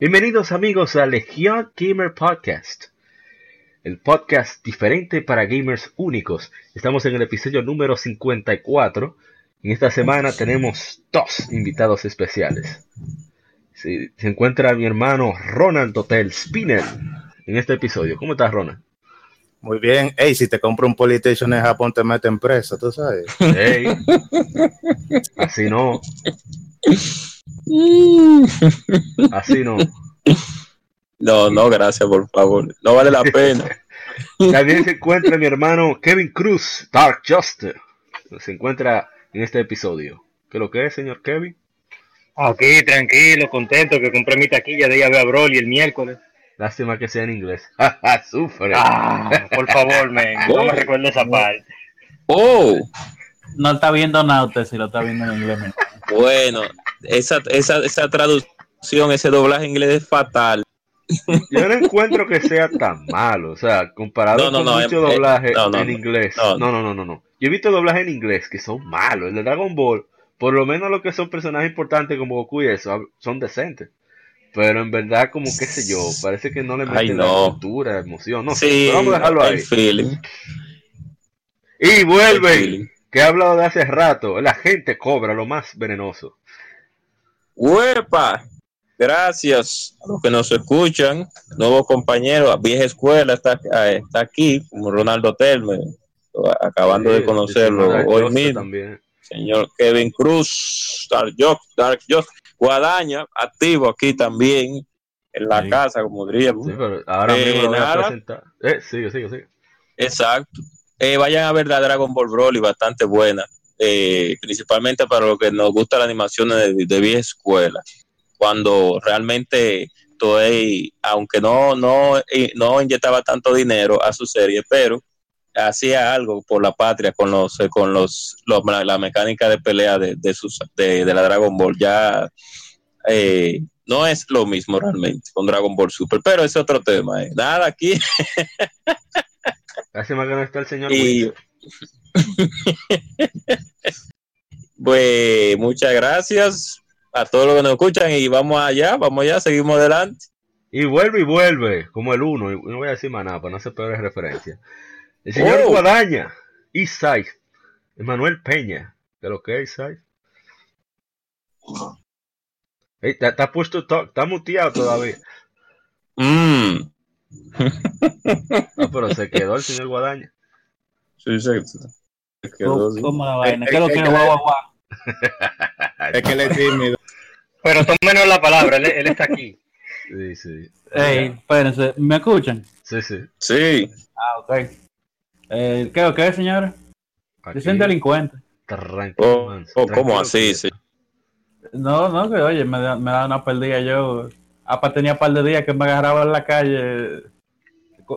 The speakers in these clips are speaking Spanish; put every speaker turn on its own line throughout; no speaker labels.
Bienvenidos amigos a Legion Gamer Podcast, el podcast diferente para gamers únicos. Estamos en el episodio número 54 y esta semana tenemos dos invitados especiales. Se, encuentra mi hermano Ronald Hotel Spinner en este episodio. ¿Cómo estás, Ronald?
Muy bien. Ey, si te compro un PlayStation en Japón te meten preso, tú sabes. Ey,
así no. Así no.
No, no, gracias, por favor. No vale la pena.
También se encuentra mi hermano Kevin Cruz, Dark Justice. Se encuentra en este episodio. ¿Qué lo que es, señor Kevin?
Aquí, tranquilo, contento que compré mi taquilla de llave a Broly el miércoles.
Lástima que sea en inglés.
Sufre. Ah, por favor, me no me recuerde esa parte.
Oh.
No está viendo nada usted si lo está viendo en inglés.
Bueno, esa, esa, esa traducción, ese doblaje inglés es fatal.
Yo no encuentro que sea tan malo, o sea, comparado con muchos eh, doblajes en inglés. No, no, no, no, no. Yo he visto doblajes en inglés que son malos. El de Dragon Ball, por lo menos lo que son personajes importantes como Goku y eso, son decentes. Pero en verdad, como qué sé yo, parece que no le meten la cultura, emoción. No sí, vamos a dejarlo ahí. Y vuelve, que he hablado de hace rato, la gente cobra lo más venenoso.
¡Huepa! Gracias a los que nos escuchan, nuevos compañeros, vieja escuela está, ah, está aquí, como Ronaldo Telme, acabando de conocerlo hoy mismo. Señor Kevin Cruz, Dark Jock, Dark Jock, Guadaña, activo aquí también, en la casa, como diríamos. Sí,
ahora mismo lo voy a presentar. Eh, sigue, sigue, sigue.
Exacto. Eh, vayan a ver la Dragon Ball Broly, bastante buena. Eh, principalmente para lo que nos gusta la animación de, de vieja escuela, cuando realmente Toei, aunque no, no, no inyectaba tanto dinero a su serie, pero hacía algo por la patria con los con los, la, mecánica de pelea de, de, sus, de, la Dragon Ball ya eh, no es lo mismo realmente con Dragon Ball Super pero es otro tema eh. nada aquí
hace más que no está el señor
pues muchas gracias a todos los que nos escuchan y vamos allá, vamos allá, seguimos adelante.
Y vuelve y vuelve, como el uno, y no voy a decir más nada para no hacer peores referencias. El señor oh. Guadaña, Isai, Emanuel Peña, de lo que es Isai. está, puesto, está muteado todavía.
Mm.
Ah, pero se quedó el señor Guadaña.
Sí, sí.
¿Cómo, la vaina? ¿Qué es lo que es guau,
Es que le es tímido.
Pero menos la palabra, él, está aquí.
Sí, sí.
Ey, espérense, ¿me escuchan?
Sí, sí.
Sí.
Ah, ok. Eh, ¿Qué o qué, señor? Dicen delincuente.
Oh, oh, ¿Cómo así? Sí.
No, no, que oye, me, me da una perdida yo. Apa tenía un par de días que me agarraba en la calle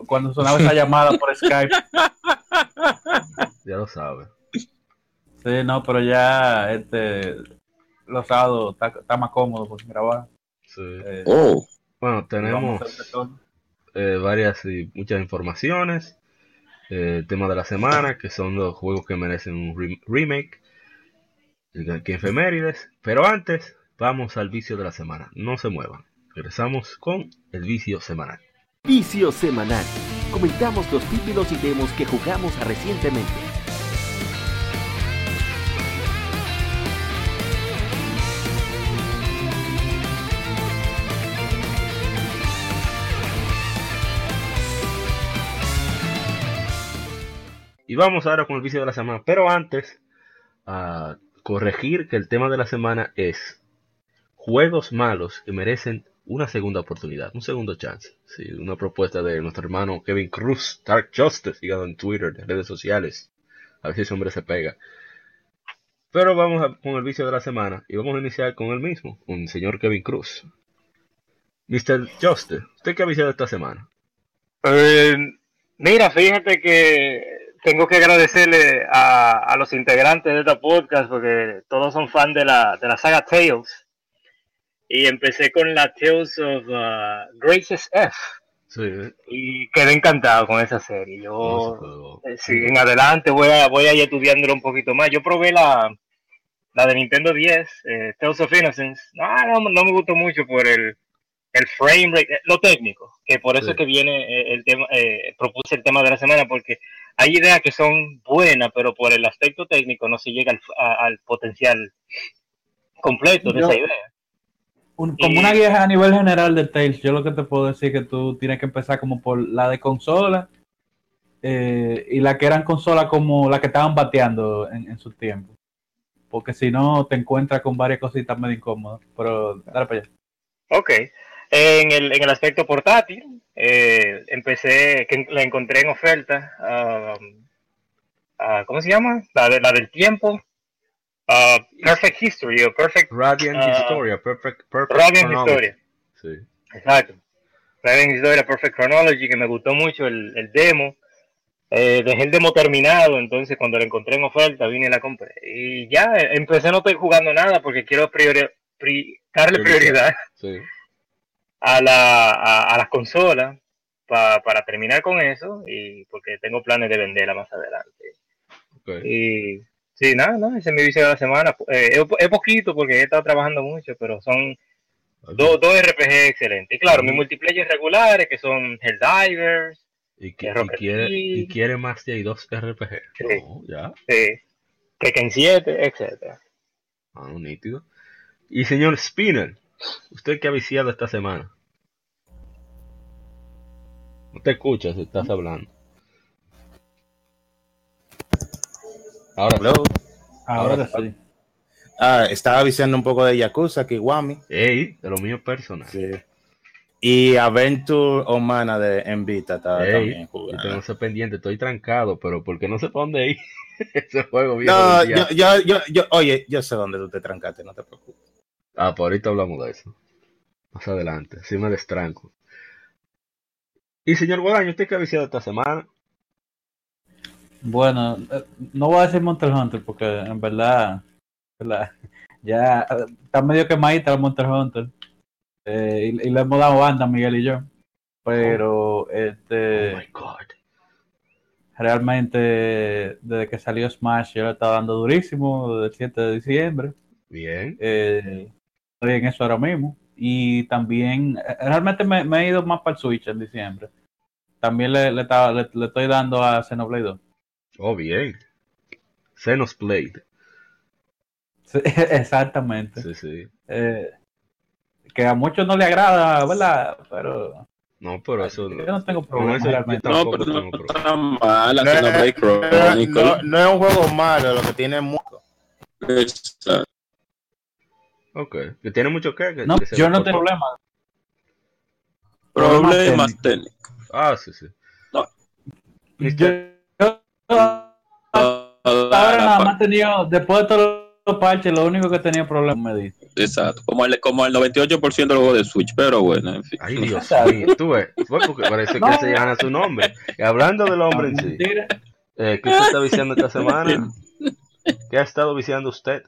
cuando sonaba esa llamada por Skype.
Ya lo sabes.
Sí, no, pero ya este los sábados está, más cómodo por grabar.
Sí. Eh, oh. Bueno, tenemos eh, varias y muchas informaciones. Eh, tema de la semana, que son los juegos que merecen un remake. Que efemérides. Pero antes, vamos al vicio de la semana. No se muevan. Regresamos con el vicio semanal.
Vicio semanal. Comentamos los títulos y demos que jugamos recientemente.
Y vamos ahora con el vicio de la semana. Pero antes, a corregir que el tema de la semana es juegos malos que merecen una segunda oportunidad, un segundo chance. Sí, una propuesta de nuestro hermano Kevin Cruz, Dark Justice, sigado en Twitter, en redes sociales. A ver si ese hombre se pega. Pero vamos con el vicio de la semana y vamos a iniciar con el mismo, un señor Kevin Cruz. Mr. Juster, ¿usted qué ha visitado esta semana?
Eh, mira, fíjate que tengo que agradecerle a, a los integrantes de esta podcast porque todos son fan de la, de la saga Tales. Y empecé con la Tales of uh, Graces F.
Sí, ¿eh?
Y quedé encantado con esa serie. Yo, eh, sí, en adelante voy a, voy a ir estudiándolo un poquito más. Yo probé la, la de Nintendo 10, eh, Tales of Innocence. No, no, no me gustó mucho por el, el frame rate, eh, lo técnico, que por eso
Sí.
es que viene el tema, eh, propuse el tema de la semana, porque hay ideas que son buenas, pero por el aspecto técnico no se llega al, a- al potencial completo de
Yo-
esa idea.
Un- como
Y-
una guía a nivel general de Tales, yo lo que te puedo decir es que tú tienes que empezar como por la de consola eh, y la que eran consolas como la que estaban bateando en, en su tiempo. Porque si no, te encuentras con varias cositas medio incómodas. Pero dale para allá.
Ok. En el, en el aspecto portátil, eh, empecé, que la encontré en oferta. um, ah, ¿Cómo se llama? La, de, la del tiempo. Ah, Perfect History o Perfect
Radiant
Ah,
Historia, Perfect, perfect
Radiant. Historia.
Sí.
Exacto. Radiant Historia Perfect Chronology, que me gustó mucho el, el demo. Eh, dejé el demo terminado, entonces cuando lo encontré en oferta vine y la compré. Y ya, eh, empecé, no estoy jugando nada porque quiero priori- pri- darle
Priorizar.
prioridad
Sí.
A, la, a, a las consolas pa- para terminar con eso y porque tengo planes de venderla más adelante. Y sí, nada, no, ese es mi vicio de la semana. Eh, es, es poquito porque he estado trabajando mucho, pero son dos, dos RPG excelentes. Y claro, mis
Mm.
multiplayer regulares que son Helldivers,
Y, que- y quiere, y quiere más de dos RPG.
Sí.
No, ya.
eh, Tekken 7, etcétera.
Ah, nítido. Y señor Spinner, ¿usted qué ha viciado esta semana? No te escuchas si estás hablando. Ahora sí.
Hello.
Ahora,
Ahora
sí.
Ah, estaba viciando un poco de Yakuza, Kiwami.
Ey, de lo mío personal.
Sí. Y Aventure Humana de Envita estaba
Ey,
también jugando.
tengo ese pendiente, estoy trancado, pero porque no sé para dónde ir. Ese juego bien.
No, yo, yo, yo, yo, oye, yo sé dónde tú te trancaste, no te preocupes.
Ah, pues ahorita hablamos de eso. Más adelante, así me destranco. Y señor Guadaño, ¿usted qué ha viciado esta semana?
Bueno, eh, no voy a decir Monster Hunter porque en verdad, verdad, ya está medio quemadita el Monster Hunter. Eh, y, y le hemos dado banda Miguel y yo. Pero este
oh my god.
realmente desde que salió Smash yo le estaba dando durísimo desde el 7 de diciembre.
Bien.
Eh, en eso ahora mismo. Y también, realmente me, me he ido más para el Switch en diciembre. También le, le, estaba- le- le estoy dando a Xenoblade 2.
Oh, bien. Xenosblade.
Sí, exactamente.
Sí, sí.
Eh, que a muchos no le agrada, ¿verdad? Pero
No, pero eso.
yo no tengo problema
yo
realmente.
No, pero
tengo problema.
está
No,
Xenoblade Chronicles.
no, no es un juego malo, lo que tiene es mucho.
Exacto.
Ok. Que tiene mucho que. que-
No,
que
yo no tengo problema.
Problemas técnicos.
Ah, sí, sí.
Yo, yo- ahora nada más he tenido, después de todos los parches, lo único que tenía problema me dice.
Exacto, como el, como el 98% de los juegos de Switch, pero bueno, en fin.
Ay, Dios mío. Tú ves. Fue porque parece que se llama su nombre. Y hablando del hombre en sí. Eh, ¿Qué usted está viciando esta semana? ¿Qué ha estado viciando usted,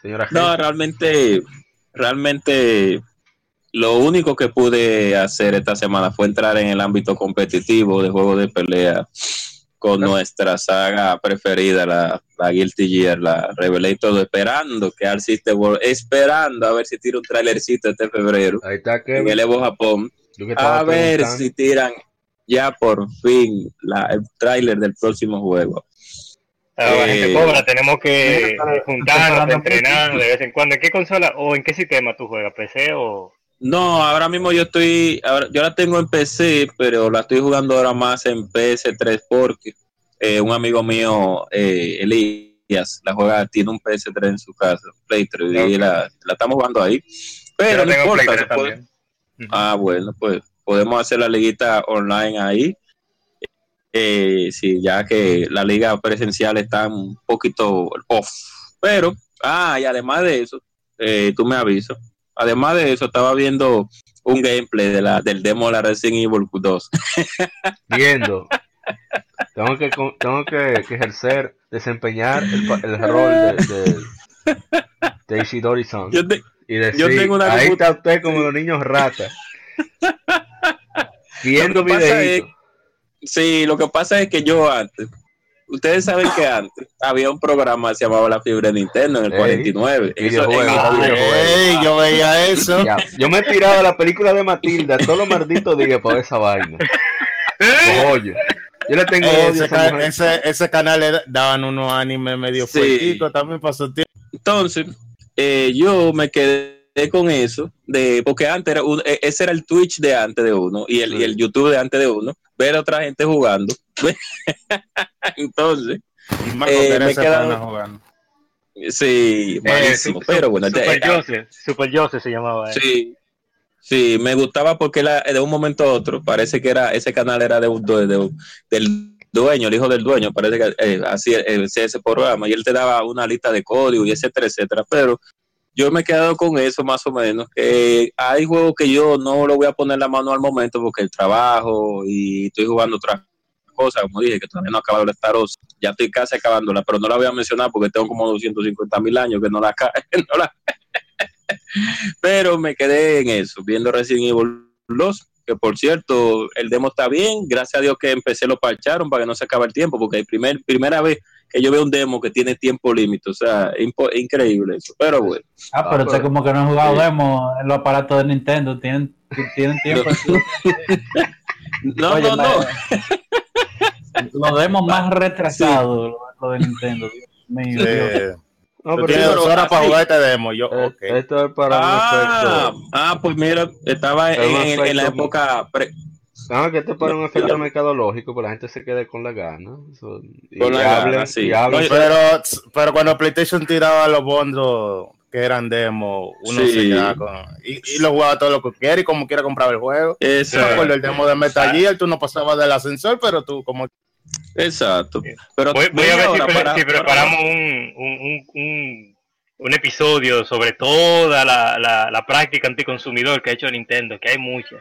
señora
No,
G?
realmente, realmente lo único que pude hacer esta semana fue entrar en el ámbito competitivo de juegos de pelea con nuestra saga preferida, la, la Guilty Gear, la Revelator, esperando que System World, esperando a ver si tira un trailercito este febrero
Ahí está
en el Evo Japón, a ver si tiran ya por fin la, el tráiler del próximo juego.
Ah, la
Eh,
gente cobra, tenemos que juntarnos, entrenar de vez en cuando. ¿En qué consola o en qué sistema tú juegas? ¿PC o...?
No, ahora mismo yo estoy, ahora, yo la tengo en PC, pero la estoy jugando ahora más en PS3 porque eh, un amigo mío, eh, Elías, la juega, tiene un PS3 en su casa, Play 3, y
Ok.
la, la estamos jugando ahí. Pero no importa,
Play
se
3
puede-. Ah, bueno, pues podemos hacer la liguita online ahí. Eh, sí, ya que la liga presencial está un poquito off. Pero, ah, y además de eso, eh, tú me avisas Además de eso, estaba viendo un gameplay de la, del demo de la Resident Evil 2.
Viendo. Tengo que, tengo que, ejercer, desempeñar el, el rol de, de, Ishidori-san. Y decir, yo tengo una ahí está usted como los niños ratas. Viendo videitos.
Sí, lo que pasa es que yo antes, ustedes saben que antes había un programa que se llamaba La Fibra Nintendo en el 49. Eso,
yo veía eso.
yo me he tirado la película de Matilda todos los malditos días por esa vaina. Oye. Yo le tengo
ese, ese, canal daban unos animes medio sí. también pasó tiempo.
Entonces, eh, yo me quedé con eso, de porque antes era e, ese era el Twitch de antes de uno y el, y el YouTube de antes de uno, ver a otra gente jugando. Entonces, eh, me jugando. Sí, malísimo, pero bueno.
Super Joseph, Super Joseph se llamaba.
Sí, sí, me gustaba porque de un momento a otro, parece que era ese canal era de, de, del dueño, el hijo del dueño, parece que eh, así eh, ese programa, y él te daba una lista de código y etcétera, etcétera, pero yo me he quedado con eso más o menos, que hay juegos que yo no lo voy a poner la mano al momento porque el trabajo y estoy jugando otras cosas, como dije, que todavía no he acabado de estar, ya estoy casi acabándola, pero no la voy a mencionar porque tengo como 250 mil años que no la, no la pero me quedé en eso, viendo Resident Evil 2, que por cierto, el demo está bien, gracias a Dios que empecé lo parcharon para que no se acabe el tiempo, porque es primer, primera vez que yo veo un demo que tiene tiempo límite, o sea, increíble eso, pero bueno.
Ah, pero usted como que no ha jugado demo en los aparatos de Nintendo, tienen, tienen tiempo.
no, no, no.
Los demos más retrasados, lo de Nintendo, Dios
no, pero tiene dos horas para jugar este demo. Yo,
eh, Esto es para
ah, un efecto. Ah, pues mira, estaba en, la época. Pre...
Ah, que esto es para un efecto mercadológico, pues la gente se quede con la gana.
con la gana, sí.
pero, pero cuando PlayStation tiraba los bondos que eran demo, uno se con, y, y, lo jugaba todo lo que quiera y como quiera compraba el juego. Eso. Yo el demo de Metal Gear, tú no pasabas del ascensor, pero tú como
Exacto. Pero
voy, a ver si, preparamos un, un, un, un, episodio sobre toda la, la, la, práctica anticonsumidor que ha hecho Nintendo, que hay muchas.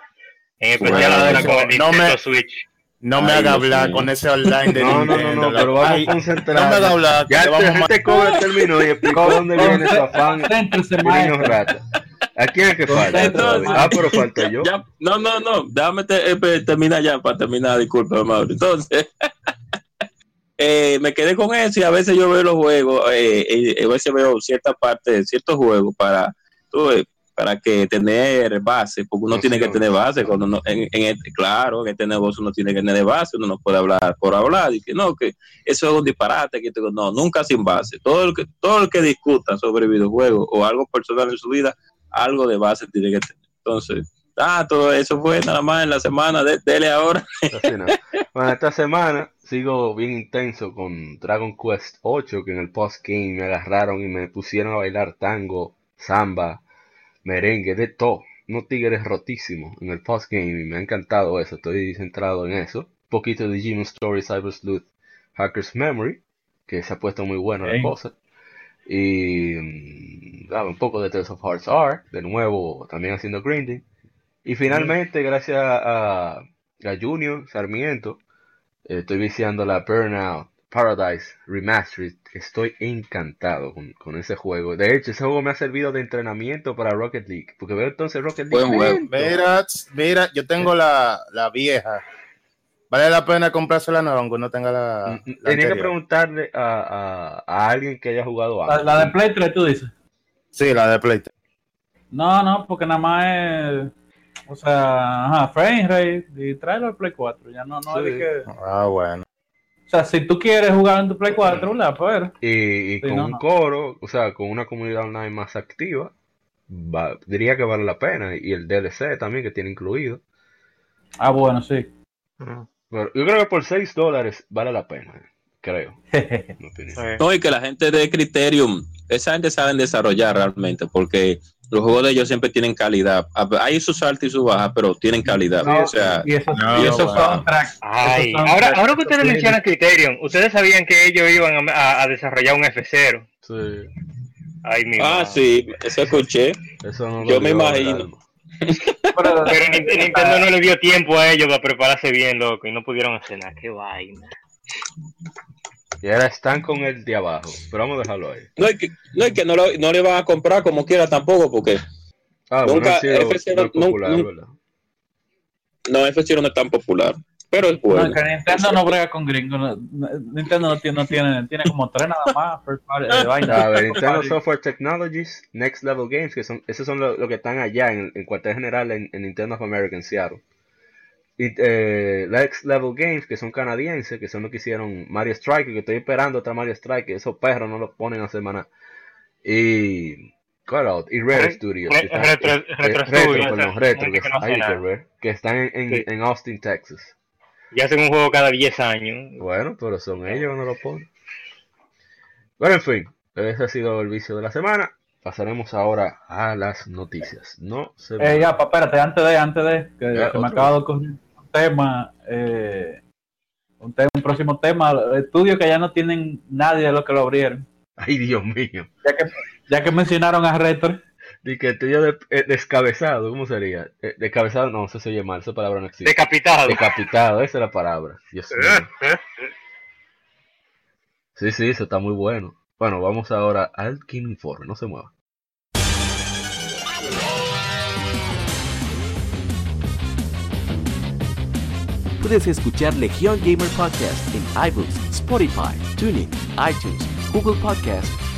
En especial la de la con Nintendo
me,
Switch.
No me haga hablar con ese online de
no, Nintendo. No, no, no, pero vamos a concentrar.
No me haga hablar.
Ya este, este cover terminó y explicó dónde viene su afán. Niños rata. ¿A quién es que falta? ah, pero falta yo.
Ya, no, no, no. Déjame eh, terminar ya para terminar. Disculpa, Mauro. Entonces. Eh, me quedé con eso y a veces yo veo los juegos, eh, eh, a veces veo cierta parte de ciertos juegos para, para que tener base, porque uno tiene que tener base, cuando uno, en, este, claro, en este negocio uno tiene que tener base, uno no puede hablar por hablar, y que no, que eso es un disparate, que no, nunca sin base, todo el que, todo el que discuta sobre videojuegos o algo personal en su vida, algo de base tiene que tener. Entonces, ah, todo eso fue nada más en la semana, de, dele ahora.
Bueno, esta semana sigo bien intenso con Dragon Quest 8, que en el post-game me agarraron y me pusieron a bailar tango, samba, merengue, de todo. No tigres rotísimos en el post-game y me ha encantado eso. Estoy centrado en eso. Un poquito de Demon Story, Cyber Sleuth, Hacker's Memory, que se ha puesto muy bueno la cosa. Y mm, un poco de Tales of Hearts R, de nuevo también haciendo grinding. Y finalmente, gracias a, a Junior Sarmiento, estoy viciando la Burnout Paradise Remastered. Estoy encantado con, ese juego. De hecho, ese juego me ha servido de entrenamiento para Rocket League. Porque veo entonces Rocket League.
Mira, mira, yo tengo la, la vieja. ¿Vale la pena comprarse la nueva aunque no tenga la.
Mm, mm, tenía que preguntarle a, a, alguien que haya jugado
antes. La, de Play 3, tú dices.
Sí, la de Play 3.
No, no, porque nada más es o sea, ajá, frame rate y tráelo al Play 4. Ya no, no que.
Ah, bueno.
O sea, si tú quieres jugar en tu Play 4, la pues.
Y, y con un coro, o sea, con una comunidad online más activa, diría que vale la pena. Y el DLC también que tiene incluido.
Ah, bueno, sí.
Yo creo que por 6 dólares vale la pena, creo.
no, y que la gente de Criterium, esa gente sabe desarrollar realmente, porque los juegos de ellos siempre tienen calidad. Hay sus altos y sus bajas, pero tienen calidad. o sea, y esos,
ahora, ahora que ustedes mencionan Criterion, ¿ustedes sabían que ellos iban a, desarrollar un F0?
Sí.
ah, sí, eso escuché. Yo me imagino.
Pero, Nintendo no le dio tiempo a ellos para prepararse bien, loco, y no pudieron hacer nada. Qué vaina.
Y ahora están con el de abajo, pero vamos a dejarlo ahí.
No es que no, que no, lo, no le van a comprar como quiera tampoco, porque
ah, nunca bueno, F0 no, popular, no,
no, F0 no es tan popular. Pero es bueno.
No, que Nintendo no brega con gringos. Nintendo no tiene, no tiene, tiene como tres nada más.
Eh, a ver, Nintendo Software Technologies, Next Level Games, que son, esos son los lo que están allá en el cuartel general en, en, Nintendo of America en Seattle. Y eh, Next Level Games, que son canadienses, que son los que hicieron Mario Strike, que estoy esperando otra Mario Strike, que esos perros no los ponen a semana. Y Cutout y Rare Studios. que están, retro, retro, que, están en, en Austin, Texas.
Y hacen un juego cada 10 años.
Bueno, pero son ellos que no lo ponen. Bueno, en fin, ese ha sido el vicio de la semana. Pasaremos ahora a las noticias. No se
eh, ya, espérate, antes de, antes de, que, me acabo de coger un tema, eh, un, tema, un próximo tema, estudios que ya no tienen nadie de los que lo abrieron.
Ay, Dios mío.
Ya que, ya que mencionaron a Retro.
Y que de, eh, descabezado, ¿cómo sería? Eh, descabezado, no, eso se oye mal, esa palabra no existe.
Decapitado.
Decapitado, esa es la palabra. Dios mío. Sí, sí, eso está muy bueno. Bueno, vamos ahora al Kim Informe, no se mueva.
Puedes escuchar Legion Gamer Podcast en iBooks, Spotify, Tuning, iTunes, Google Podcast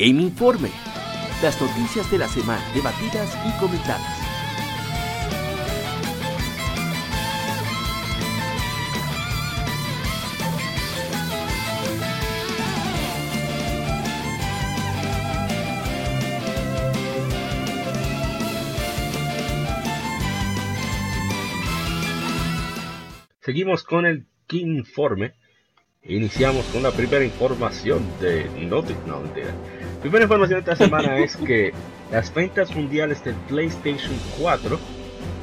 Game Informe. Las noticias de la semana debatidas y comentadas.
Seguimos con el Game Informe. Iniciamos con la primera información de Notice. No, mentira. Primera información de esta semana es que las ventas mundiales del PlayStation 4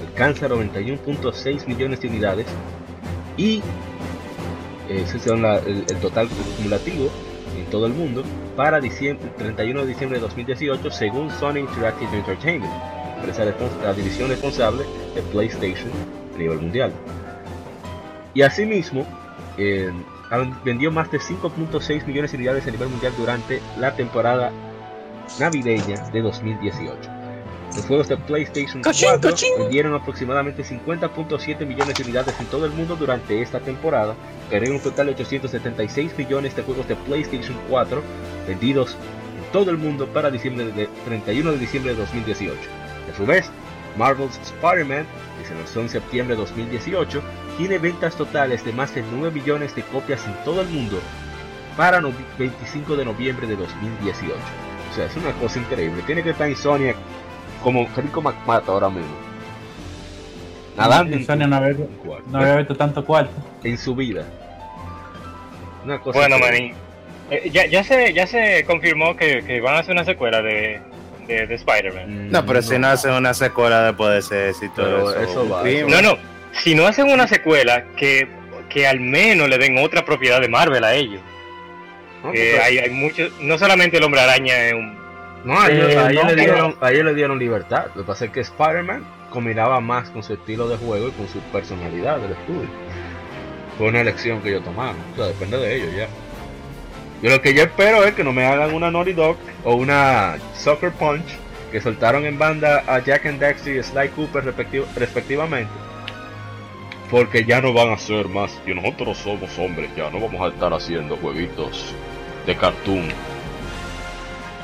alcanzan 91.6 millones de unidades y eh, ese es el, total acumulativo en todo el mundo para diciembre, 31 de diciembre de 2018 según Sony Interactive Entertainment, la división responsable de PlayStation a nivel mundial. Y asimismo, vendió más de 5.6 millones de unidades a nivel mundial durante la temporada navideña de 2018. Los juegos de PlayStation 4 vendieron aproximadamente 50.7 millones de unidades en todo el mundo durante esta temporada, creando un total de 876 millones de juegos de PlayStation 4 vendidos en todo el mundo para diciembre de 31 de diciembre de 2018. A su vez, Marvel's Spider-Man, que se lanzó en septiembre de 2018, tiene ventas totales de más de 9 millones de copias en todo el mundo para el 25 de noviembre de 2018. O sea, es una cosa increíble. Tiene que estar en Sony como Rico McMata ahora mismo.
Nadando en, Sony no había, no había visto tanto cuarto.
En su vida.
Una cosa bueno, maní. Eh, ya, ya, se, ya se confirmó que, que van a hacer una secuela de, de, Spider-Man.
Mm, no, pero si no hacen una secuela después de ese éxito,
eso, va. No, no. Si no hacen una secuela, que, que al menos le den otra propiedad de Marvel a ellos. No, hay, hay muchos, no solamente el hombre araña es un.
No, a ellos, eh, le, dieron, le dieron libertad. Lo que pasa es que Spider-Man combinaba más con su estilo de juego y con su personalidad del estudio. Fue una elección que ellos tomaron. O sea, depende de ellos ya. Yo lo que yo espero es que no me hagan una Naughty Dog o una Soccer Punch que soltaron en banda a Jack and Daxter y Sly Cooper respectivamente. Porque ya no van a ser más, y nosotros somos hombres, ya no vamos a estar haciendo jueguitos de cartoon.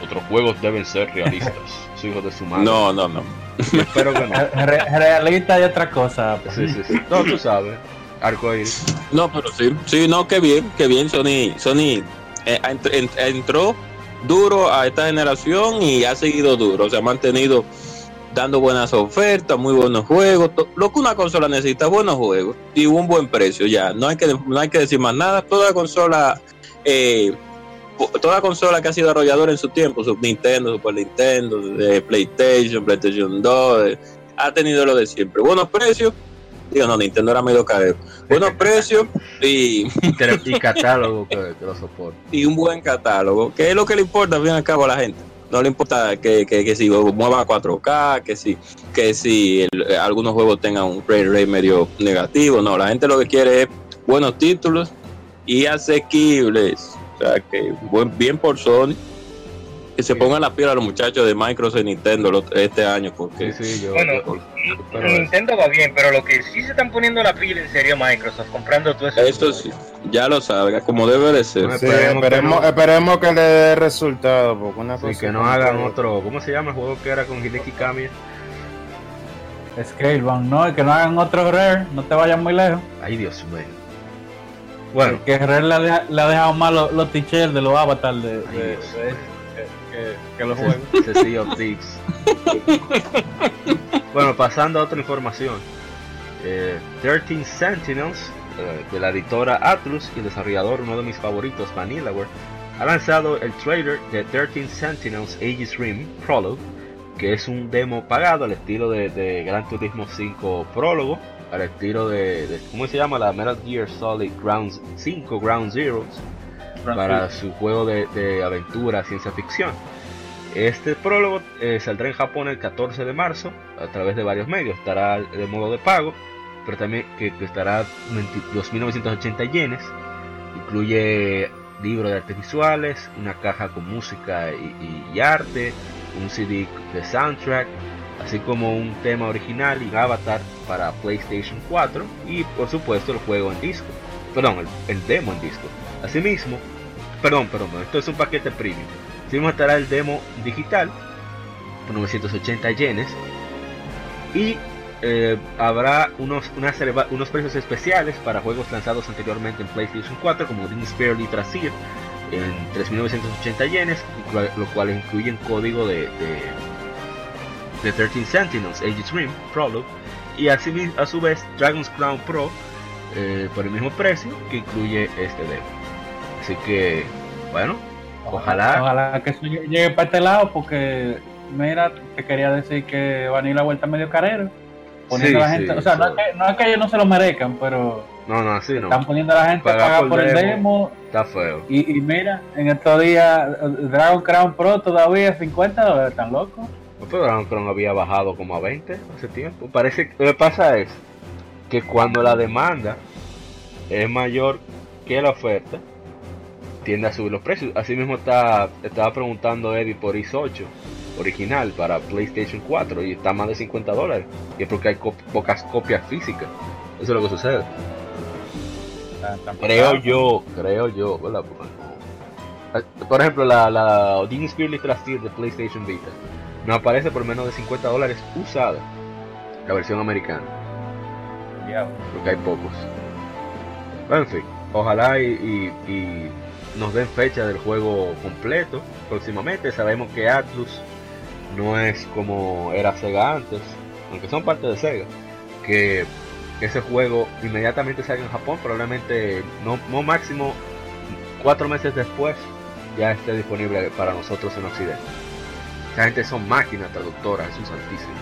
Otros juegos deben ser realistas. hijos de su madre.
No, no, no.
espero que no. Realista y otra cosa.
Sí, sí, sí. No, tú sabes. Arcoiris.
No, pero sí, sí, no, qué bien, qué bien. Sony, Sony eh, entró duro a esta generación y ha seguido duro. Se ha mantenido dando buenas ofertas, muy buenos juegos. Lo que una consola necesita, buenos juegos y un buen precio. Ya, no hay que, no hay que decir más nada. Toda consola, eh, toda consola que ha sido arrolladora en su tiempo, Super Nintendo, Super Nintendo, PlayStation, PlayStation 2, ha tenido lo de siempre. Buenos precios Digo, no, Nintendo era medio caro. Buenos precios y...
y catálogo que, lo soporta.
Y un buen catálogo, que es lo que le importa al fin y al cabo a la gente. No le importa que, que, que si mueva a 4K, que si, que si algunos juegos tengan un frame rate medio negativo. No, la gente lo que quiere es buenos títulos y asequibles. O sea, que buen, bien por Sony que se pongan la piel a los muchachos de Microsoft y Nintendo este año porque
bueno Nintendo va bien pero lo que sí se están poniendo la pila en serio Microsoft comprando todo eso
eso sí ya lo sabe como debe de ser
esperemos, esperemos, que le dé resultado porque una cosa
que no hagan otro ¿cómo se llama el juego que era con Hideki Kamiya?
Scalebound, no, y que no hagan otro Rare, no te vayas muy lejos.
Ay, Dios mío.
Bueno. Que Rare le ha, dejado mal los, los de los avatars de, de, que, lo jueguen.
bueno, pasando a otra información. 13 eh, Sentinels, eh, de la editora Atlus y desarrollador, uno de mis favoritos, Vanillaware, ha lanzado el trailer de 13 Sentinels Aegis Rim Prologue, que es un demo pagado al estilo de, Gran Turismo 5 Prólogo, al estilo de, ¿cómo se llama? La Metal Gear Solid Ground 5 Ground Zeroes para su juego de, aventura ciencia ficción. Este prólogo eh, saldrá en Japón el 14 de marzo a través de varios medios. Estará de modo de pago, pero también que, estará 2.980 yenes. Incluye libro de artes visuales, una caja con música y, arte, un CD de soundtrack, así como un tema original y avatar para PlayStation 4 y por supuesto el juego en disco, perdón, el, el demo en disco. Asimismo, perdón, perdón, esto es un paquete premium. Si estará el demo digital por 980 yenes y eh, habrá unos, unos precios especiales para juegos lanzados anteriormente en PlayStation 4 como Dream Spare y Trasir en 3.980 yenes, lo cual incluye el código de, de, 13 Sentinels Aegis Rim Prologue y así, a su vez Dragon's Crown Pro eh, por el mismo precio que incluye este demo. Así que, bueno, ojalá.
Ojalá que eso llegue para este lado, porque, mira, te quería decir que van a ir la vuelta medio carero. Poniendo a la gente, o sea, no es, que, no es, que, ellos no se lo merezcan, pero.
No, no, así no.
Están poniendo a la gente a pagar por, el demo.
Está feo.
Y, y, mira, en estos días, Dragon Crown Pro todavía 50 dólares, ¿están locos?
pero Dragon Crown había bajado como a 20 hace tiempo. Parece que lo que pasa es que cuando la demanda es mayor que la oferta, tiende a subir los precios. Así mismo está, estaba preguntando Eddie por IS 8 original para PlayStation 4 y está más de 50 dólares. Y es porque hay pocas copias físicas. Eso es lo que sucede. Creo yo, creo yo, Por ejemplo, la, la Odin Spirit de PlayStation Vita no aparece por menos de 50 dólares usada. La versión americana. Porque hay pocos. en fin, ojalá y nos den fecha del juego completo próximamente. Sabemos que Atlus no es como era Sega antes, aunque son parte de Sega, que ese juego inmediatamente salga en Japón, probablemente no, no máximo cuatro meses después ya esté disponible para nosotros en Occidente. Esa gente son máquinas traductoras, es un santísimo.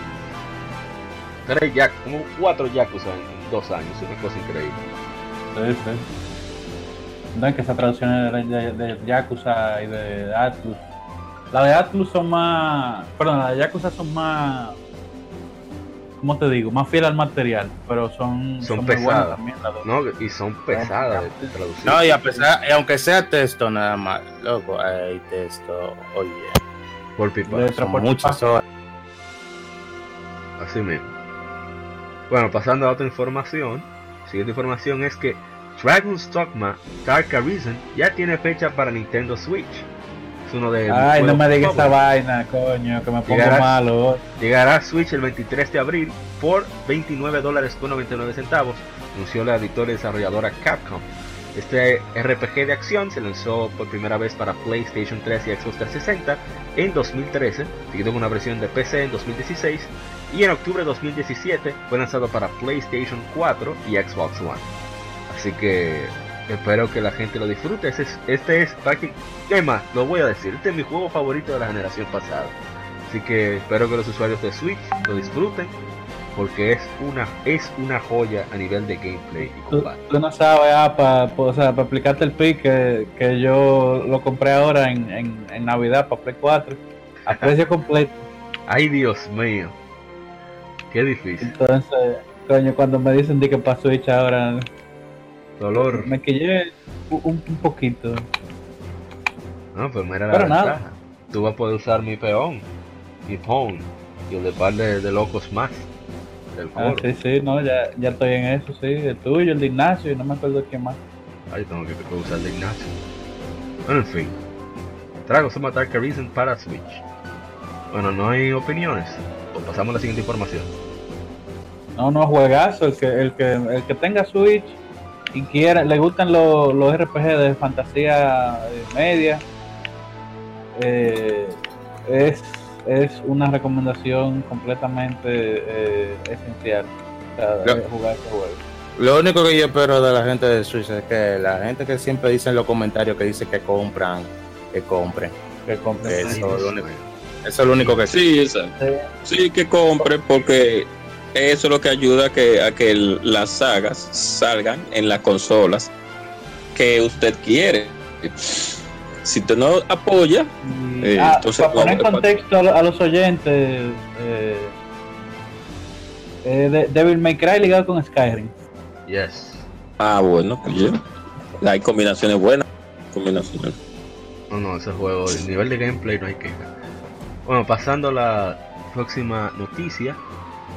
Tres ya, como cuatro Yakuza en dos años, una cosa increíble
no que esas traducciones de, de, Yakuza y de Atlus. La de Atlus son más. Perdón, la de Yakuza son más. ¿Cómo te digo? Más fiel al material, pero son.
Son, pesadas. no, y son pesadas de, traducir.
No, y a pesar, y aunque sea texto nada más, loco, hay texto, oye.
Por pipa.
Son muchas horas.
Así mismo. Bueno, pasando a otra información. siguiente información es que Dragon's Dogma Dark Arisen ya tiene fecha para Nintendo Switch. Es uno de
Ay, no me digas esa vaina, coño, que me pongo malo.
Llegará a Switch el 23 de abril por 29 dólares con 99 centavos, anunció la editora y desarrolladora Capcom. Este RPG de acción se lanzó por primera vez para PlayStation 3 y Xbox 360 en 2013, seguido con una versión de PC en 2016 y en octubre de 2017 fue lanzado para PlayStation 4 y Xbox One. Así que espero que la gente lo disfrute. Este es, este es más, lo voy a decir, este es mi juego favorito de la generación pasada. Así que espero que los usuarios de Switch lo disfruten porque es una es una joya a nivel de gameplay y
combate. Tú, no sabes, ah, para o sea, explicarte el pick que, que, yo lo compré ahora en, en, Navidad para Play 4 a precio completo.
Ay, Dios mío. Qué difícil.
Entonces, coño, cuando me dicen de que para Switch ahora
dolor.
Me quillé un, poquito.
No, pues mira la Pero nada. Tú vas a poder usar mi peón, mi pawn y el de par de locos más.
Ah, sí, sí, no, ya, ya estoy en eso, sí. El tuyo, el de Ignacio y no me acuerdo quién más.
Ay, tengo que, usar el de Ignacio. Bueno, en fin. Trago Soma Dark Reason para Switch. Bueno, no hay opiniones. Pues pasamos a la siguiente información.
No, no, juegazo. El que, el que, el que tenga Switch y quiera, le gustan los, los RPG de fantasía media, eh, es es una recomendación completamente eh, esencial para jugar este juego.
Lo único que yo espero de la gente de Suiza es que la gente que siempre dice en los comentarios que dice que compran, que compren.
Que compren.
Eso, es lo único, eso es lo único que
sí, exacto. Sí, que compren porque eso es lo que ayuda a que, a que las sagas salgan en las consolas que usted quiere si usted no apoya,
eh, ah, entonces para poner en contexto a, los oyentes, eh, eh, Devil May Cry ligado con Skyrim.
Yes.
Ah, bueno, pues Hay combinaciones buenas. Combinaciones.
No, no, ese juego, el nivel de gameplay no hay queja. Bueno, pasando a la próxima noticia.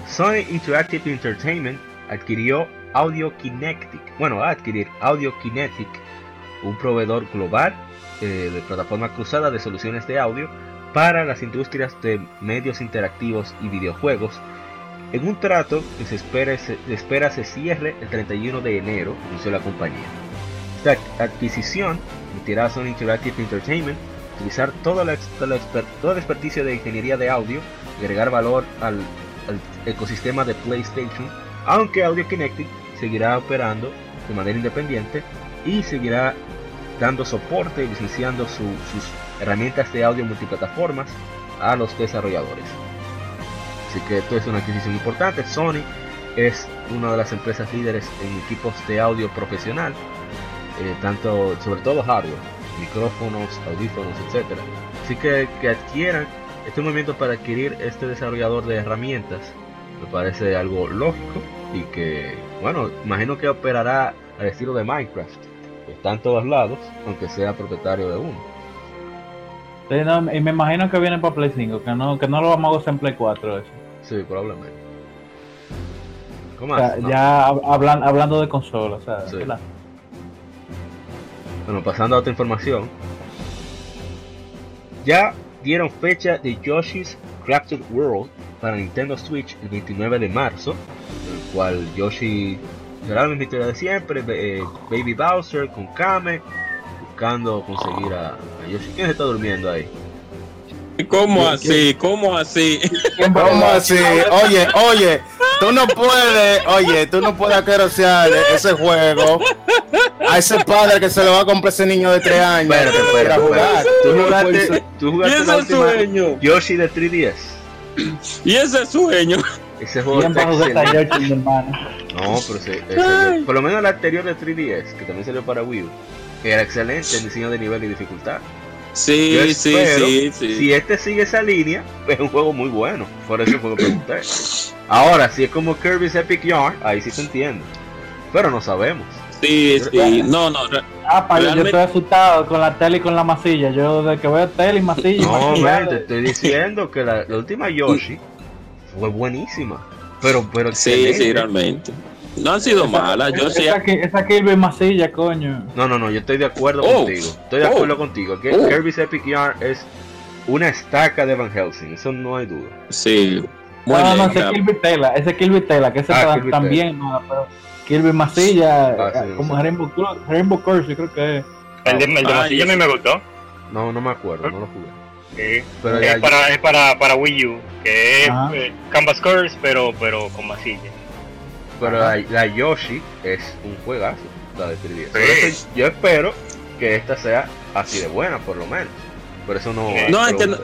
Sony Interactive Entertainment adquirió Audio Kinetic. Bueno, va a adquirir Audio Kinetic, un proveedor global eh, de plataforma cruzada de soluciones de audio para las industrias de medios interactivos y videojuegos, en un trato que se espera se, espera se cierre el 31 de enero, anunció la compañía. Esta adquisición permitirá a Sony Interactive Entertainment utilizar toda la, toda la, experticia de ingeniería de audio agregar valor al, al ecosistema de PlayStation, aunque Audio Kinetic seguirá operando de manera independiente y seguirá dando soporte y licenciando sus herramientas de audio multiplataformas a los desarrolladores. Así que esto es una adquisición importante. Sony es una de las empresas líderes en equipos de audio profesional, eh, tanto sobre todo hardware, micrófonos, audífonos, etcétera. Así que que adquieran este movimiento para adquirir este desarrollador de herramientas me parece algo lógico y que, bueno, imagino que operará al estilo de Minecraft está en todos lados, aunque sea propietario de uno.
y me imagino que viene para Play 5, que no, que no lo vamos a usar en Play 4 eso.
Sí, probablemente.
¿Cómo Ya hablando de consolas,
Bueno, pasando a otra información. Ya dieron fecha de Yoshi's Crafted World para Nintendo Switch el 29 de marzo, en el cual Yoshi será la historia de siempre, eh, Baby Bowser con Kame, buscando conseguir a, Yoshi. ¿Quién está durmiendo ahí?
¿Cómo así? ¿Cómo así?
¿Cómo así? Oye, oye, tú no puedes, oye, tú no puedes acariciar ese juego a ese padre que se lo va a comprar ese niño de 3 años
para jugar. Tú jugaste, tú jugaste
¿Y ese sueño?
Yoshi de 3DS.
¿Y ese sueño?
Ese juego está excelente. No, pero se, por lo menos el anterior de 3DS, que también salió para Wii U, era excelente en diseño de nivel y dificultad.
Sí, sí, sí, sí.
Si este sigue esa línea, es un juego muy bueno. Por eso fue que pregunté. Ahora, si es como Kirby's Epic Yarn, ahí sí se entiende. Pero no sabemos.
Sí, sí, no, no.
Ah, yo estoy asustado con la tele y con la masilla. Yo de que veo tele y masilla.
No, te estoy diciendo que la, la última Yoshi fue buenísima. Pero, pero
sí, sí, realmente. No han sido malas. Yo
esa, esa, esa Kirby masilla, coño.
No, no, no, yo estoy de acuerdo oh, contigo. Estoy de acuerdo oh, contigo. Que oh. Kirby's Epic Yarn es una estaca de Van Helsing, eso no hay duda.
Sí.
Muy no, no, ese es Kirby Tela, ese es Kirby Tela, que ese ah, también, no, pero Kirby Masilla, ah, sí, como sí. Rainbow, Rainbow Curse, yo creo que es.
El de, el de Masilla a mí me gustó.
No, no me acuerdo, no lo jugué.
Sí, pero es, para, es para, para Wii U, que es eh, Canvas Curse, pero, pero con masilla.
Pero la, la, Yoshi es un juegazo, la de 3DS. Sí. Yo espero que esta sea así de buena, por lo menos. Por eso no.
No, es que no,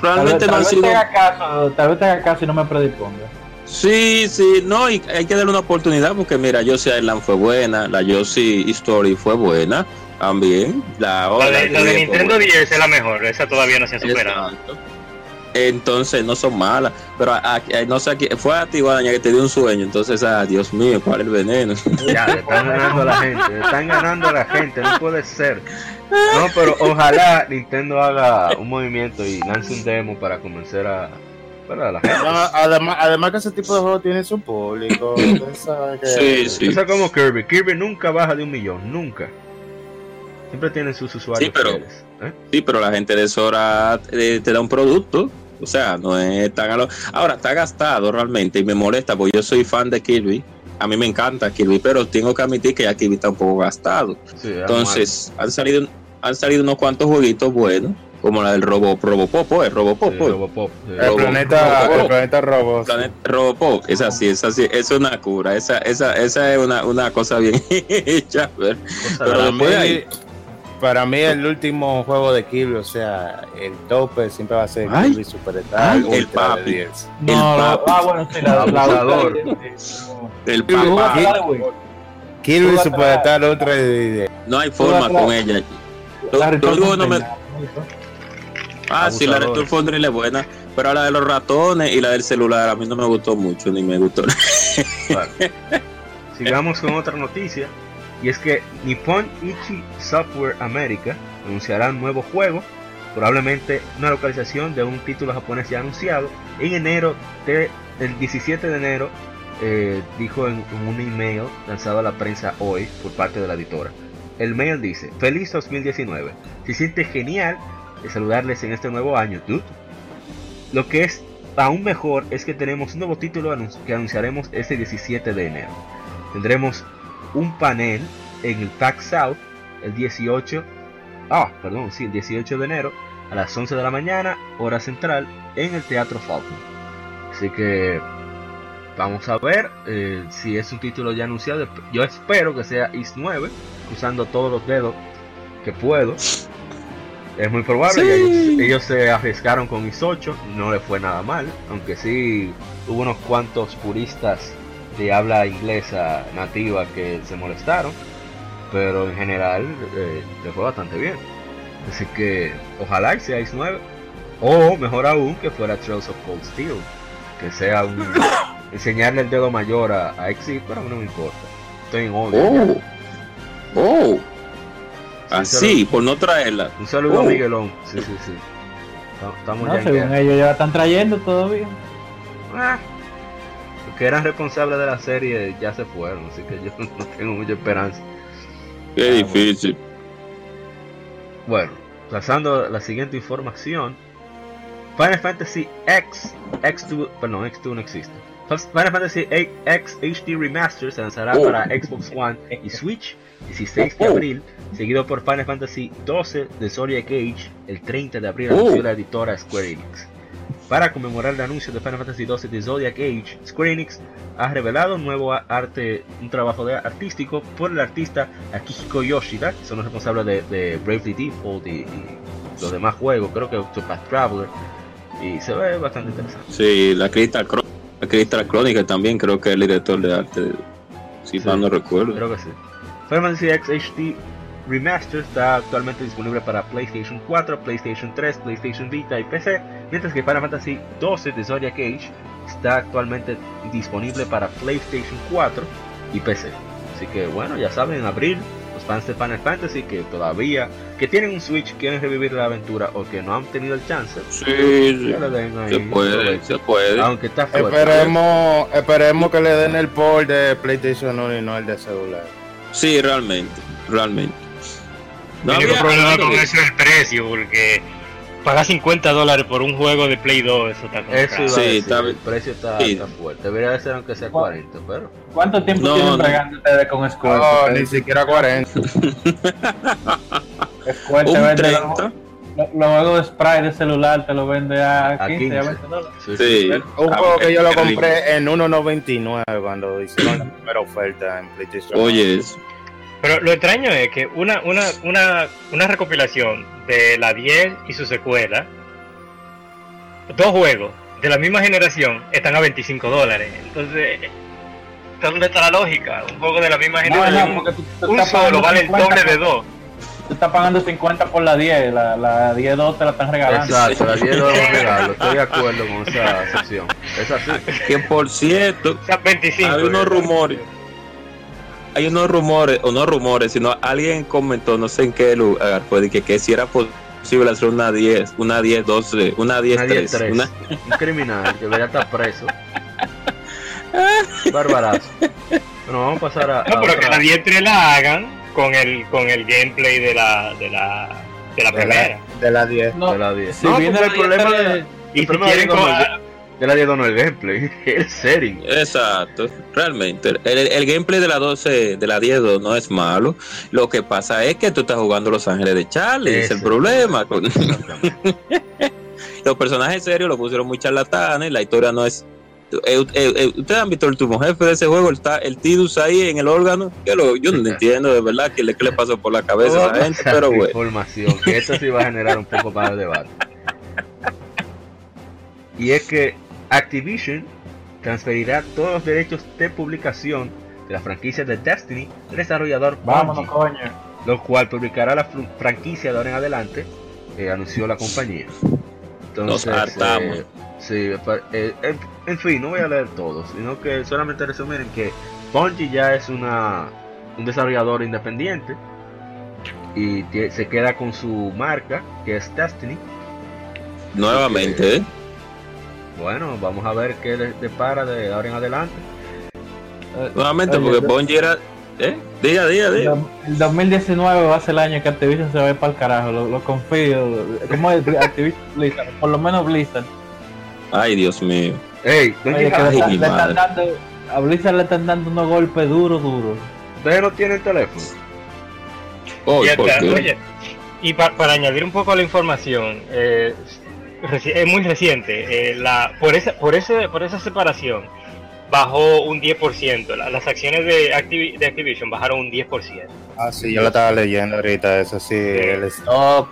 Probablemente
tal
no
vez, te haga caso, tal vez te haga caso y no me predisponga.
Sí, sí, no, y hay que darle una oportunidad porque mira, Yoshi Island fue buena, la Yoshi Story fue buena también. La,
la, de, la de Nintendo 10 es la mejor, esa todavía no se ha superado.
Entonces no son malas, pero a, a, no sé, fue a ti, Guadaña, que te dio un sueño. Entonces, ah, Dios mío, ¿cuál es el veneno?
Ya, le están ganando a la gente, le están ganando a la gente, no puede ser. No, pero ojalá Nintendo haga un movimiento y lance un demo para convencer a, bueno, a la gente.
No, además, además que ese tipo de juego tiene su público.
sí, sí.
Es como Kirby. Kirby nunca baja de un millón, nunca. Siempre tiene sus usuarios.
Sí, pero, ¿eh? sí, pero la gente de Sora te, te da un producto. O sea, no es tan a lo... Ahora, está gastado realmente y me molesta porque yo soy fan de Kirby. A mí me encanta Kirby, pero tengo que admitir que ya Kirby está un poco gastado. Sí, Entonces, han salido, han salido unos cuantos jueguitos buenos, como la del Robo, Robopop, ¿eh? Robopop.
Sí, Robopop sí.
El, Robo, planeta, Robopop. el planeta Robo.
Planeta Robopop, es así, es así, es una cura, esa, esa, esa es una, una cosa bien hecha. Pero, pero de ahí,
para mí el último juego de Kirby, o sea, el tope siempre va a ser Ay. Kirby Super Star,
el papi. El
no,
papi.
Ah, bueno, sí, la, la,
Abusador.
El papi.
Kirby Super Star Ultra de
No hay forma con ella. Todo no me... Ah, sí, la Return Foundry es buena, pero la de los ratones y la del celular a mí no me gustó mucho, ni me gustó.
Vale. Sigamos con otra noticia. Y es que Nippon Ichi Software America anunciará un nuevo juego, probablemente una localización de un título japonés ya anunciado, en enero de, el 17 de enero, eh, dijo en, en, un email lanzado a la prensa hoy por parte de la editora. El mail dice, feliz 2019, se siente genial saludarles en este nuevo año, dude. Lo que es aún mejor es que tenemos un nuevo título que anunciaremos este 17 de enero. Tendremos un panel en el PAC South el 18, ah, perdón, sí, el 18 de enero a las 11 de la mañana, hora central, en el Teatro Falcon. Así que vamos a ver eh, si es un título ya anunciado. Yo espero que sea IS 9, usando todos los dedos que puedo. Es muy probable sí. que ellos, ellos, se arriesgaron con IS 8, no le fue nada mal, aunque sí hubo unos cuantos puristas de habla inglesa nativa que se molestaron, pero en general eh, le fue bastante bien. Así que ojalá sea Ice 9, o mejor aún que fuera Trails of Cold Steel, que sea un enseñarle el dedo mayor a, a Exit, pero a mí no me importa. Estoy en odio.
Oh, oh. Así, por no traerla.
Un saludo a Miguelón. Sí, sí, sí. Estamos
no,
ya
según
en
ellos ya están trayendo todavía.
Ah, que eran responsables de la serie ya se fueron, así que yo no tengo mucha esperanza.
Qué ah, difícil.
Bueno, pasando a la siguiente información. Final Fantasy X, X2, perdón, X2 no existe. Final Fantasy X HD Remaster se lanzará oh. para Xbox One y Switch 16 de abril, seguido por Final Fantasy 12 de Zodiac Age el 30 de abril, anunció la editora Square Enix. Para conmemorar el anuncio de Final Fantasy XII de Zodiac Age, Square Enix ha revelado un nuevo arte, un trabajo de artístico por el artista Akihiko Yoshida, que son los responsables de, de Bravely Default y, y, los demás juegos, creo que Octopath Traveler, y se ve bastante interesante.
Sí, la Crystal, la Chronicle también creo que es el director de arte, si sí, mal no recuerdo.
Creo que sí. Final Fantasy X HD Remaster está actualmente disponible para PlayStation 4, PlayStation 3, PlayStation Vita y PC, mientras que Final Fantasy XII de Zodiac Age está actualmente disponible para PlayStation 4 y PC. Así que bueno, ya saben, en abril, los fans de Final Fantasy que todavía, que tienen un Switch, quieren revivir la aventura o que no han tenido el chance,
sí, sí. se puede, se puede.
Aunque está fuerte.
Esperemos, esperemos que le den el port de PlayStation 1 y no el de celular.
Sí, realmente, realmente.
No el único problema con eso es el precio, porque pagar 50 dólares por un juego de Play 2, eso está
complicado. Eso sí, está, el precio está, fuerte. Debería de ser aunque sea 40, pero...
¿Cuánto tiempo no, tienen pagando ustedes con Square?
No, ni siquiera 40.
Square te vende los, juegos de spray de celular te lo vende a 15, a 20 dólares.
Sí. Un juego que yo lo compré en 1.99 cuando hicieron la primera oferta en PlayStation.
Oye,
Pero lo extraño es que una, una, una, una recopilación de la 10 y su secuela, dos juegos de la misma generación están a 25 dólares. Entonces, ¿dónde está la lógica? Un juego de la misma generación, un solo vale el doble de dos.
Tú estás pagando 50 por la 10, la, la 10 2 te la están regalando.
Exacto, la 10 2 es un regalo, estoy de acuerdo con esa sección. Es así.
Que por cierto, hay unos rumores hay unos rumores, o no rumores, sino alguien comentó, no sé en qué lugar fue, que, que si era posible hacer una 10, una 10, 12, una 10, 3. Una...
Un criminal que debería estar preso. Barbarazo. Bueno, vamos a pasar a.
No, pero que la 10 3 la hagan con el, con el gameplay de la, de la, de la primera.
De la 10.
No, de la 10.
Si no, viene el problema de.
Y si quieren con,
de la 10 no el gameplay, el setting.
Exacto, realmente. El, el, gameplay de la 12, de la 10 no es malo. Lo que pasa es que tú estás jugando Los Ángeles de Charlie, es el problema. Los personajes serios lo pusieron muy charlatanes, la historia no es. Eh, eh, eh, Ustedes han visto el último jefe de ese juego, está el Tidus ahí en el órgano. Yo, lo, yo no entiendo de verdad qué le, qué le pasó por la cabeza a esa gente, pero bueno.
Información, que esto sí va a generar un poco más de debate. Y es que Activision transferirá todos los derechos de publicación de la franquicia de Destiny al desarrollador
Bungie,
lo cual publicará la franquicia de ahora en adelante, eh, anunció la compañía.
Entonces, Nos hartamos.
Eh, sí, eh, en, fin, no voy a leer todo, sino que solamente resumir en que Bungie ya es una, un desarrollador independiente y se queda con su marca, que es Destiny.
Nuevamente, ¿eh?
Bueno, vamos a ver qué les depara de ahora en adelante.
Nuevamente, porque Bungie era. ¿Eh? Día, día, día.
El 2019 va a ser el año que Activision se va a ir para el carajo, lo, confío. ¿Cómo es Activision Blizzard? Por lo menos Blizzard.
Ay, Dios mío.
Ey,
Oye, que le, le están dando, a Blizzard le están dando unos golpes duros, duros.
Ustedes no tienen teléfono.
Oh, y,
oye, y para añadir un poco a la información, eh, es muy reciente. Eh, la, por, esa, por, ese, por esa separación bajó un 10%. las acciones de, de Activision bajaron un 10%.
Ah, sí, yo lo estaba leyendo ahorita, eso sí, el stock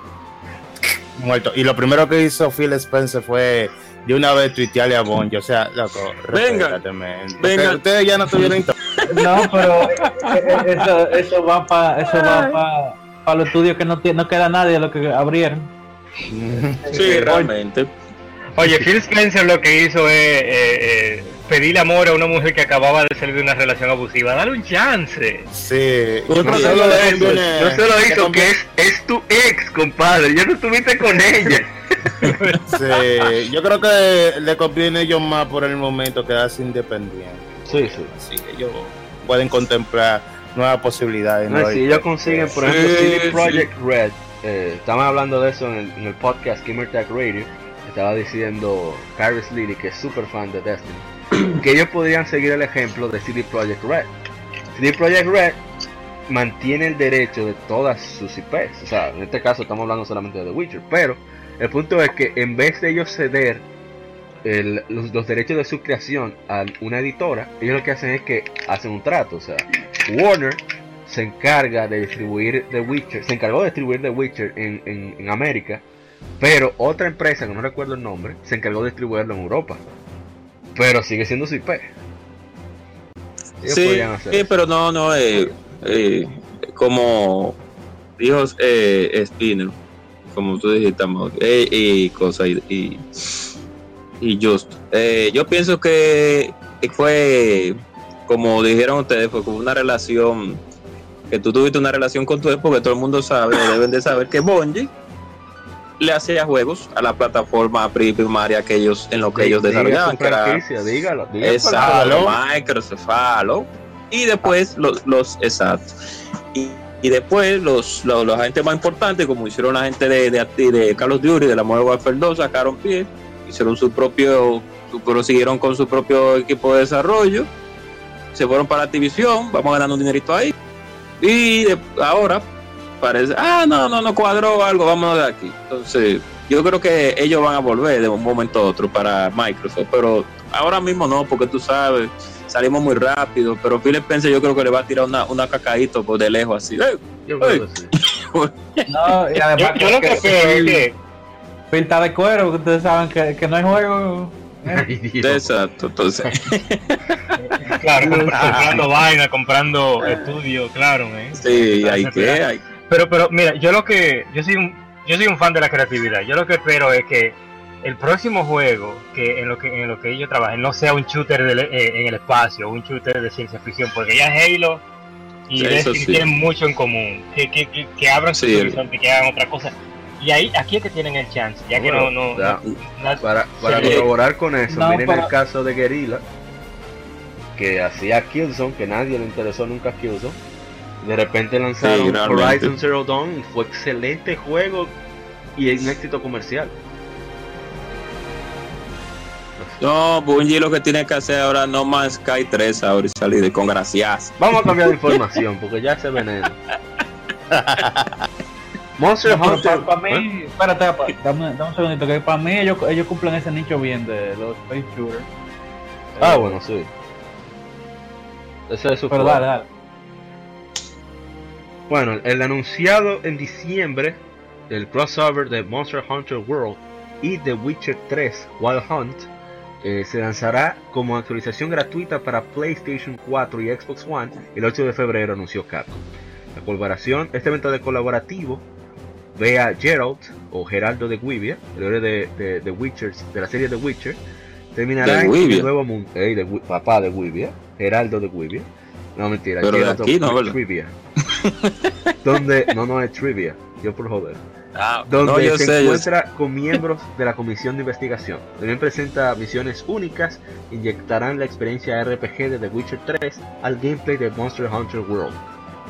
muerto. Y lo primero que hizo Phil Spencer fue de una vez tuitearle a Bond. O sea, loco,
venga,
venga. Ustedes ya no tuvieron
No, pero eh, eh, eso, eso va para eso va para los estudios que no, no queda nadie de lo que abrieron.
Sí, realmente.
Oye, Phil Spencer lo que hizo es eh, eh, pedir amor a una mujer que acababa de salir de una relación abusiva. Dale un chance.
Sí.
No, no, solo, eso, no solo hizo que es, es tu ex, compadre. Ya no estuviste con ella.
sí, yo creo que le conviene a ellos más por el momento quedarse independiente.
Sí, sí.
Así que ellos pueden contemplar nuevas posibilidades.
No, si ellos consiguen, por ejemplo, CD Project Red eh, estaban hablando de eso en el, podcast Gamer Tag Radio. Estaba diciendo Caris Lily, que es súper fan de Destiny, que ellos podrían seguir el ejemplo de CD Projekt Red. CD Projekt Red mantiene el derecho de todas sus IPs. O sea, en este caso estamos hablando solamente de The Witcher. Pero el punto es que en vez de ellos ceder los, derechos de su creación a una editora, ellos lo que hacen es que hacen un trato. O sea, Warner se encarga de distribuir The Witcher, se encargó de distribuir The Witcher en, en, América, pero otra empresa, que no recuerdo el nombre, se encargó de distribuirlo en Europa. Pero sigue siendo su IP.
Sí, sí pero no, no, eh, eh, como dijo eh, Spinner, como tú dijiste, eh, y cosa, y, y, y just, eh, yo pienso que fue, como dijeron ustedes, fue como una relación que tú tuviste una relación con tu ex, porque todo el mundo sabe, deben de saber que Bungie le hacía juegos a la plataforma primaria que ellos, en lo que ellos desarrollaban. Que era, dígalo, dígalo. Exacto, Microsoft, Halo. Y después los, los exacto. Y, y después los, los, agentes más importantes, como hicieron la gente de, de, de Carlos Duty, de la Modern Warfare 2, sacaron pie, hicieron su propio, su, siguieron con su propio equipo de desarrollo, se fueron para la división, vamos ganando un dinerito ahí. Y ahora parece, ah, no, no, no cuadró algo, vámonos de aquí. Entonces, yo creo que ellos van a volver de un momento a otro para Microsoft, pero ahora mismo no, porque tú sabes, salimos muy rápido, pero Phil Spencer yo creo que le va a tirar una, una cacaíto por de lejos así. Yo creo que sí.
no, y además yo, lo que creo es que pinta de cuero, ustedes saben que, que no hay juego.
Exacto, entonces.
claro, comprando vaina, comprando estudio, claro. ¿eh?
Sí, hay que, hay
pero, pero mira, yo lo que, yo soy un, yo soy un fan de la creatividad. Yo lo que espero es que el próximo juego que en lo que en lo que ellos trabajen no sea un shooter eh, en el espacio, un shooter de ciencia ficción, porque ya Halo y Destiny tienen mucho en común, que, que, que, abran su horizonte, que hagan otra cosa. Y ahí, aquí es que tienen el chance, ya que no, no,
para, para colaborar con eso, miren el caso de Guerrilla, que hacía Killzone, que nadie le interesó nunca Killzone de repente lanzaron Horizon Zero Dawn y fue excelente juego y un éxito comercial.
No, Bungie lo que tiene que hacer ahora no más Sky 3 ahora y salir con gracias.
Vamos a cambiar de información porque ya se veneno.
Monster Hunter. Para, mí, ¿Eh? espérate, dame, un segundito, que para mí ellos, ellos cumplen ese nicho bien de los Space Shooters.
Ah, bueno, sí. Eso es su
Pero dale, dale.
Bueno, el anunciado en diciembre del crossover de Monster Hunter World y The Witcher 3 Wild Hunt eh, se lanzará como actualización gratuita para PlayStation 4 y Xbox One el 8 de febrero, anunció Capcom. La colaboración, este evento de colaborativo ve a Geralt o Geraldo de Guivia, el héroe de, de, de, de la serie The Witcher, terminará en el nuevo mundo. de, papá de Guivia, Geraldo de Guivia no, mentira.
Pero de aquí no, ¿verdad?
Donde, no, no es trivia. Yo por joder.
Ah,
donde se encuentra con miembros de la comisión de investigación. También presenta misiones únicas, inyectarán la experiencia RPG de The Witcher 3 al gameplay de Monster Hunter World.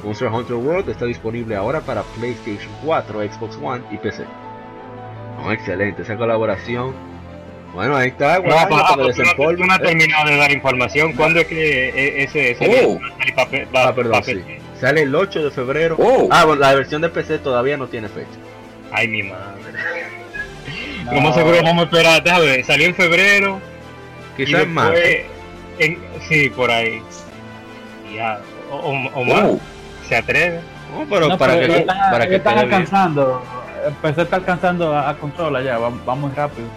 Monster Hunter World está disponible ahora para PlayStation 4, Xbox One y PC. excelente, esa colaboración bueno, ahí está,
no, no, has terminado de dar información. ¿Cuándo es que e, ese, ese
oh. papel, ah, perdón, sí. Sale el 8 de febrero. Oh. Ah, bueno, la versión de PC todavía no tiene fecha.
Ay, mi madre. No. ¿Cómo seguro vamos a esperar? Déjame salió en febrero.
Quizás más.
En, sí, por ahí. Ya, o, o, más. Oh. ¿Se atreve?
No, pero para que,
están,
para que
están alcanzando. El PC está alcanzando a, a consola ya, vamos, vamos rápido.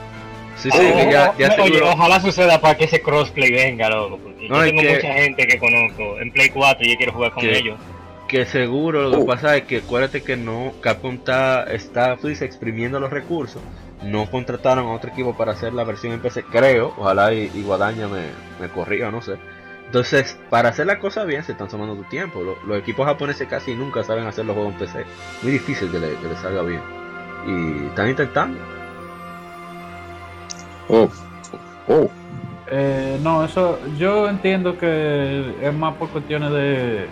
Sí, sí, oh, ya, ya oye, ojalá suceda para que ese crossplay venga, loco. Porque yo tengo mucha gente que conozco en Play 4 y yo quiero jugar con ellos.
Que seguro, lo que uh. pasa es que acuérdate que no, Capcom está, está pues, exprimiendo los recursos. No contrataron a otro equipo para hacer la versión en PC, creo. Ojalá y, Guadaña me, me corrija, no sé. Entonces, para hacer la cosa bien, se están tomando tu tiempo. Los, equipos japoneses casi nunca saben hacer los juegos en PC. Muy difícil que le, que le salga bien. Y están intentando.
Oh, oh.
Eh, no, eso yo entiendo que es más por cuestiones de,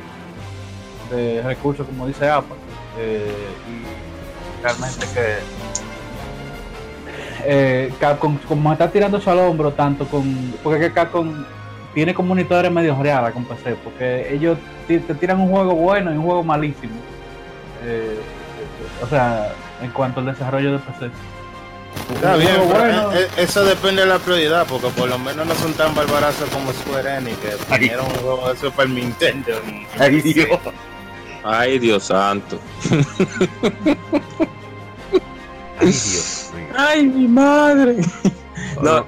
de recursos, como dice Apple. Eh, y realmente que eh, Capcom, como está tirando eso al hombro tanto con. Porque que Capcom tiene comunidades medio reales con PC, porque ellos te tiran un juego bueno y un juego malísimo. Eh, o sea, en cuanto al desarrollo de PC.
Está bien, bueno. Eh, eh, eso depende de la prioridad, porque por lo menos no son tan barbarazos como Square Enix, que vinieron un juego de Super Nintendo.
Ay, Dios. Ay, Dios santo.
Ay, Dios.
Ay, mi madre. No,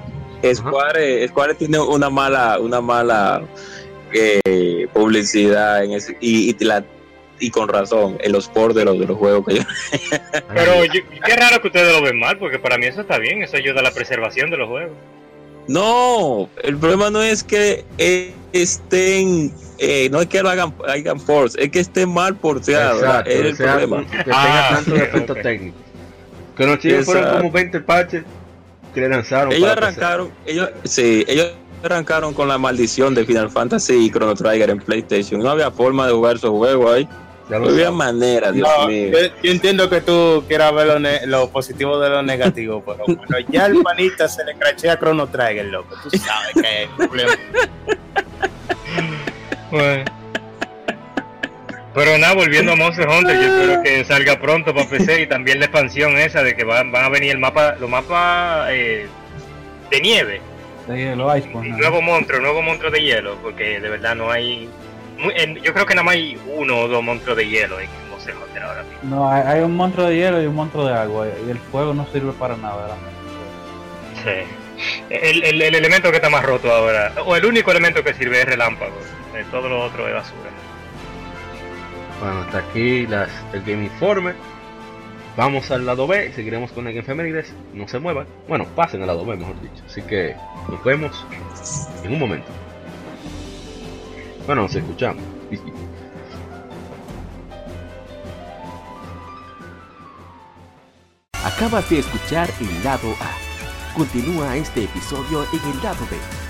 Square, Square tiene una mala, una mala eh, publicidad en ese, y, y la y con razón, en los ports de los, de los juegos que yo...
Pero qué raro que ustedes lo ven mal, porque para mí eso está bien, eso ayuda a la preservación de los juegos.
No, el problema no es que estén, eh, no es que lo hagan, hagan force, es que esté mal porteado.
Exacto,
es el
sea,
problema.
que tenga
Ah,
tanto defecto
ok.
técnico. Que los chicos fueron como 20 parches que le lanzaron.
Ellos arrancaron, ellos, sí, ellos arrancaron con la maldición de Final Fantasy y Chrono Trigger en PlayStation. No había forma de jugar esos juegos ahí.
Ya lo
había manera, Dios
No,
mío.
yo, yo entiendo que tú quieras ver lo, ne- lo positivo de lo negativo, pero bueno, ya el panita se le crachea a Chrono Trigger, loco. Tú sabes que hay problema.
Bueno. Pero nada, volviendo a Monster Hunter, yo espero que salga pronto para PC y también la expansión esa de que van, van a venir el mapa, los mapas eh, de nieve,
De hielo, Iceborne,
nuevo monstruo, nuevo monstruo de hielo, porque de verdad no hay, en- yo creo que nada más hay uno o dos monstruos de hielo en Monster Hunter ahora mismo.
No, hay, hay un monstruo de hielo y un monstruo de agua. Y el fuego no sirve para nada. realmente.
Sí. El, el- el elemento que está más roto ahora, o el único elemento que sirve es relámpago, eh, todo lo otro es basura.
Bueno, hasta aquí las, el Game Informe. Vamos al lado B, seguiremos con el Game Femeniles. No se muevan. Bueno, pasen al lado B, mejor dicho. Así que nos vemos en un momento. Bueno, nos escuchamos.
Acabas de escuchar el lado A. Continúa este episodio en el lado B.